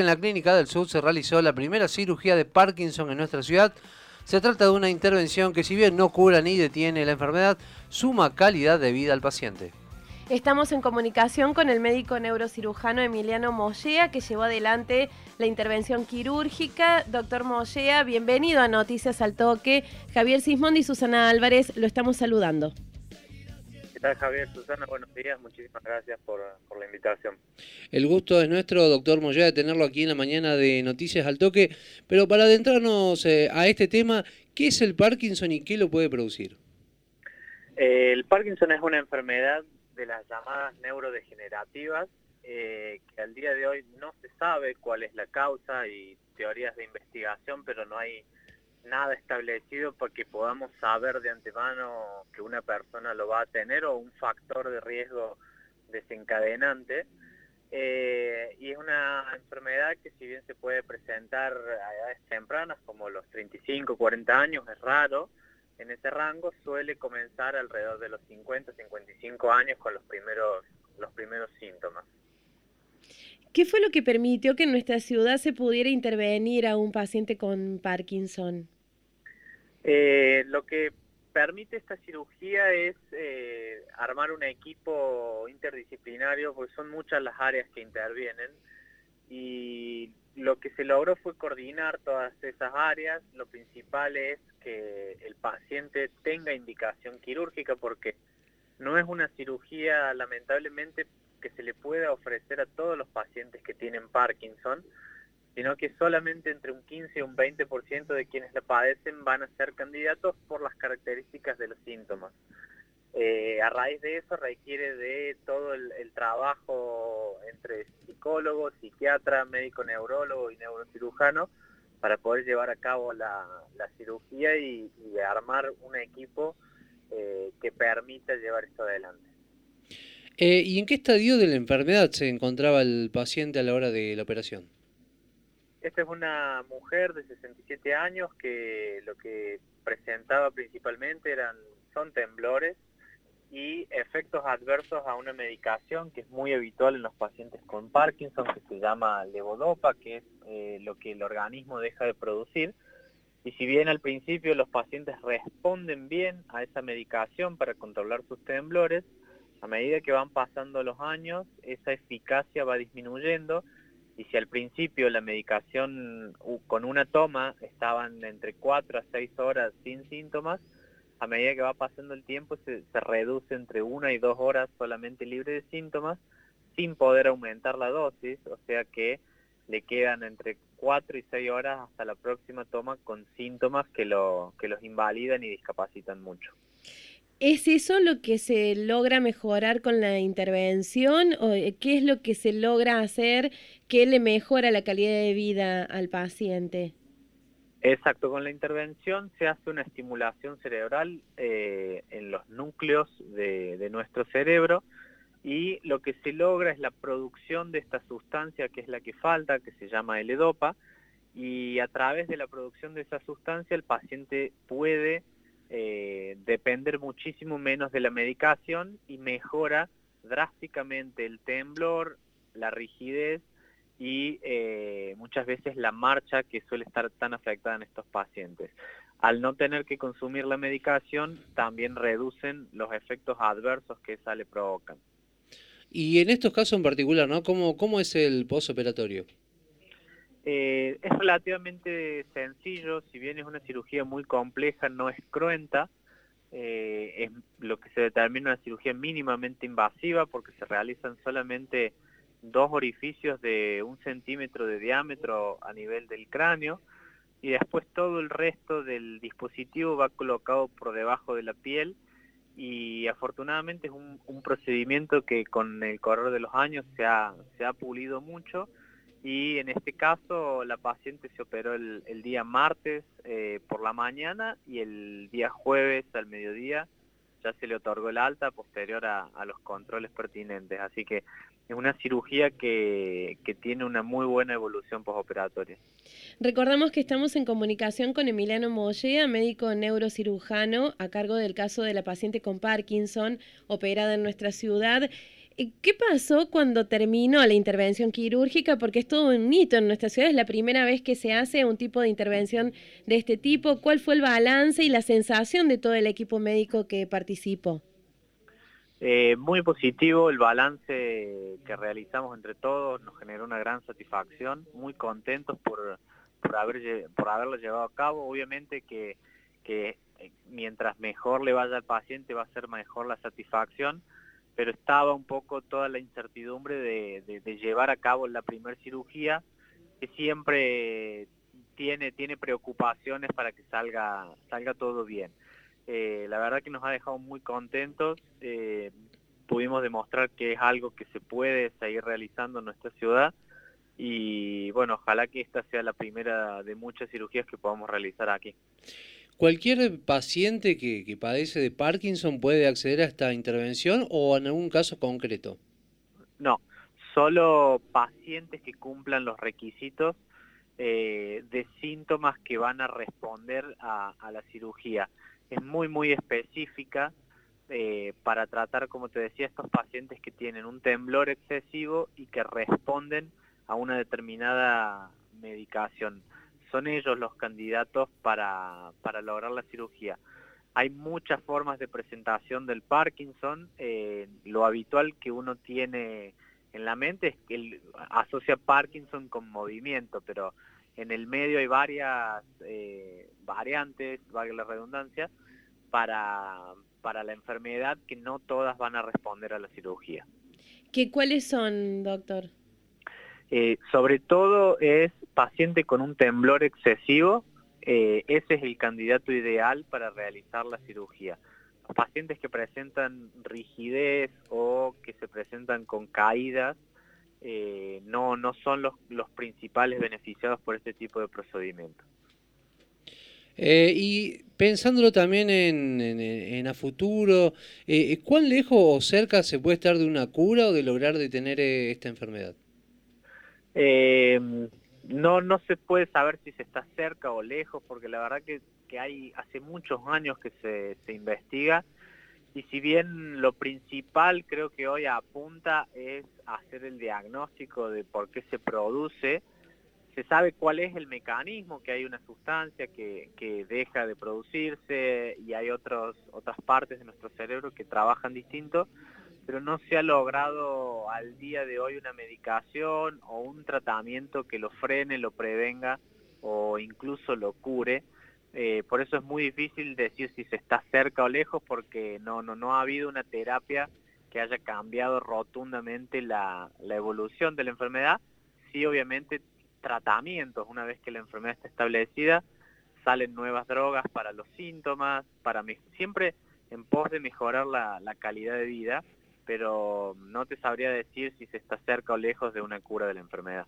en la Clínica del Sur se realizó la primera cirugía de Parkinson en nuestra ciudad. Se trata de una intervención que si bien no cura ni detiene la enfermedad, suma calidad de vida al paciente. Estamos en comunicación con el médico neurocirujano Emiliano Mollea, que llevó adelante la intervención quirúrgica. Doctor Mollea, bienvenido a Noticias al Toque. Javier Sismondi y Susana Álvarez lo estamos saludando. ¿Qué tal Javier, Susana? Buenos días, muchísimas gracias por, la invitación. El gusto es nuestro, doctor Mollea, de tenerlo aquí en la mañana de Noticias al Toque. Pero para adentrarnos eh, a este tema, ¿qué es el Parkinson y qué lo puede producir? Eh, el Parkinson es una enfermedad de las llamadas neurodegenerativas, eh, que al día de hoy no se sabe cuál es la causa y teorías de investigación, pero no hay nada establecido para que podamos saber de antemano que una persona lo va a tener o un factor de riesgo desencadenante. Eh, y es una enfermedad que si bien se puede presentar a edades tempranas como los 35, 40 años, es raro, en ese rango suele comenzar alrededor de los 50, 55 años con los primeros, los primeros síntomas. ¿Qué fue lo que permitió que en nuestra ciudad se pudiera intervenir a un paciente con Parkinson? Eh, lo que permite esta cirugía es eh, armar un equipo interdisciplinario, porque son muchas las áreas que intervienen, y lo que se logró fue coordinar todas esas áreas. Lo principal es que el paciente tenga indicación quirúrgica porque no es una cirugía lamentablemente que se le pueda ofrecer a todos los pacientes que tienen Parkinson, sino que solamente entre un 15 y un 20% de quienes la padecen van a ser candidatos por las características de los síntomas. Eh, a raíz de eso requiere de todo el, trabajo entre psicólogo, psiquiatra, médico neurólogo y neurocirujano para poder llevar a cabo la, cirugía y, armar un equipo eh, que permita llevar esto adelante. Eh, ¿Y en qué estadio de la enfermedad se encontraba el paciente a la hora de la operación? Esta es una mujer de 67 años que lo que presentaba principalmente eran son temblores y efectos adversos a una medicación que es muy habitual en los pacientes con Parkinson, que se llama levodopa, que es eh, lo que el organismo deja de producir. Y si bien al principio los pacientes responden bien a esa medicación para controlar sus temblores, a medida que van pasando los años, esa eficacia va disminuyendo y si al principio la medicación con una toma estaban entre 4 a 6 horas sin síntomas, a medida que va pasando el tiempo se, reduce entre una y dos horas solamente libre de síntomas sin poder aumentar la dosis, o sea que le quedan entre cuatro y seis horas hasta la próxima toma con síntomas que, lo, que los invalidan y discapacitan mucho. ¿Es eso lo que se logra mejorar con la intervención o eh, qué es lo que se logra hacer que le mejora la calidad de vida al paciente? Exacto, con la intervención se hace una estimulación cerebral eh, en los núcleos de, nuestro cerebro y lo que se logra es la producción de esta sustancia que es la que falta, que se llama L-Dopa, y a través de la producción de esa sustancia el paciente puede eh, depender muchísimo menos de la medicación y mejora drásticamente el temblor, la rigidez y eh, muchas veces la marcha que suele estar tan afectada en estos pacientes. Al no tener que consumir la medicación, también reducen los efectos adversos que esa le provocan. Y en estos casos en particular, ¿no? ¿Cómo, cómo es el posoperatorio? Eh, es relativamente sencillo, si bien es una cirugía muy compleja, no es cruenta, eh, es lo que se determina una cirugía mínimamente invasiva porque se realizan solamente dos orificios de un centímetro de diámetro a nivel del cráneo y después todo el resto del dispositivo va colocado por debajo de la piel y afortunadamente es un, procedimiento que con el correr de los años se ha, se ha pulido mucho y en este caso la paciente se operó el, día martes eh, por la mañana y el día jueves al mediodía ya se le otorgó el alta posterior a, los controles pertinentes. Así que es una cirugía que, que tiene una muy buena evolución postoperatoria. Recordamos que estamos en comunicación con Emiliano Mollea, médico neurocirujano, a cargo del caso de la paciente con Parkinson, operada en nuestra ciudad. ¿Qué pasó cuando terminó la intervención quirúrgica? Porque es todo un hito en nuestra ciudad, es la primera vez que se hace un tipo de intervención de este tipo. ¿Cuál fue el balance y la sensación de todo el equipo médico que participó? Eh, muy positivo, el balance que realizamos entre todos nos generó una gran satisfacción, muy contentos por, por, haber, por haberlo llevado a cabo. Obviamente que, que mientras mejor le vaya al paciente va a ser mejor la satisfacción pero estaba un poco toda la incertidumbre de, llevar a cabo la primera cirugía, que siempre tiene, tiene preocupaciones para que salga, salga todo bien. Eh, la verdad que nos ha dejado muy contentos, eh, pudimos demostrar que es algo que se puede seguir realizando en nuestra ciudad y bueno, ojalá que esta sea la primera de muchas cirugías que podamos realizar aquí. ¿Cualquier paciente que, padece de Parkinson puede acceder a esta intervención o en algún caso concreto? No, solo pacientes que cumplan los requisitos eh, de síntomas que van a responder a, la cirugía. Es muy, muy específica eh, para tratar, como te decía, estos pacientes que tienen un temblor excesivo y que responden a una determinada medicación son ellos los candidatos para, lograr la cirugía. Hay muchas formas de presentación del Parkinson. Eh, lo habitual que uno tiene en la mente es que él asocia Parkinson con movimiento, pero en el medio hay varias eh, variantes, valga la redundancia, para, para la enfermedad que no todas van a responder a la cirugía. ¿Qué, ¿Cuáles son, doctor? Eh, sobre todo es paciente con un temblor excesivo, eh, ese es el candidato ideal para realizar la cirugía. Los pacientes que presentan rigidez o que se presentan con caídas eh, no, no son los, los principales beneficiados por este tipo de procedimiento. y pensándolo también en, en, a futuro, ¿cuán lejos o cerca se puede estar de una cura o de lograr detener esta enfermedad? Eh, no, no se puede saber si se está cerca o lejos, porque la verdad que, hay hace muchos años que se, se investiga. Y si bien lo principal creo que hoy apunta es hacer el diagnóstico de por qué se produce, se sabe cuál es el mecanismo, que hay una sustancia que, que deja de producirse y hay otros, otras partes de nuestro cerebro que trabajan distinto, pero no se ha logrado al día de hoy una medicación o un tratamiento que lo frene, lo prevenga o incluso lo cure. Eh, por eso es muy difícil decir si se está cerca o lejos porque no, no, no ha habido una terapia que haya cambiado rotundamente la, evolución de la enfermedad. Sí, obviamente, tratamientos, una vez que la enfermedad está establecida, salen nuevas drogas para los síntomas, para siempre en pos de mejorar la calidad de vida pero no te sabría decir si se está cerca o lejos de una cura de la enfermedad.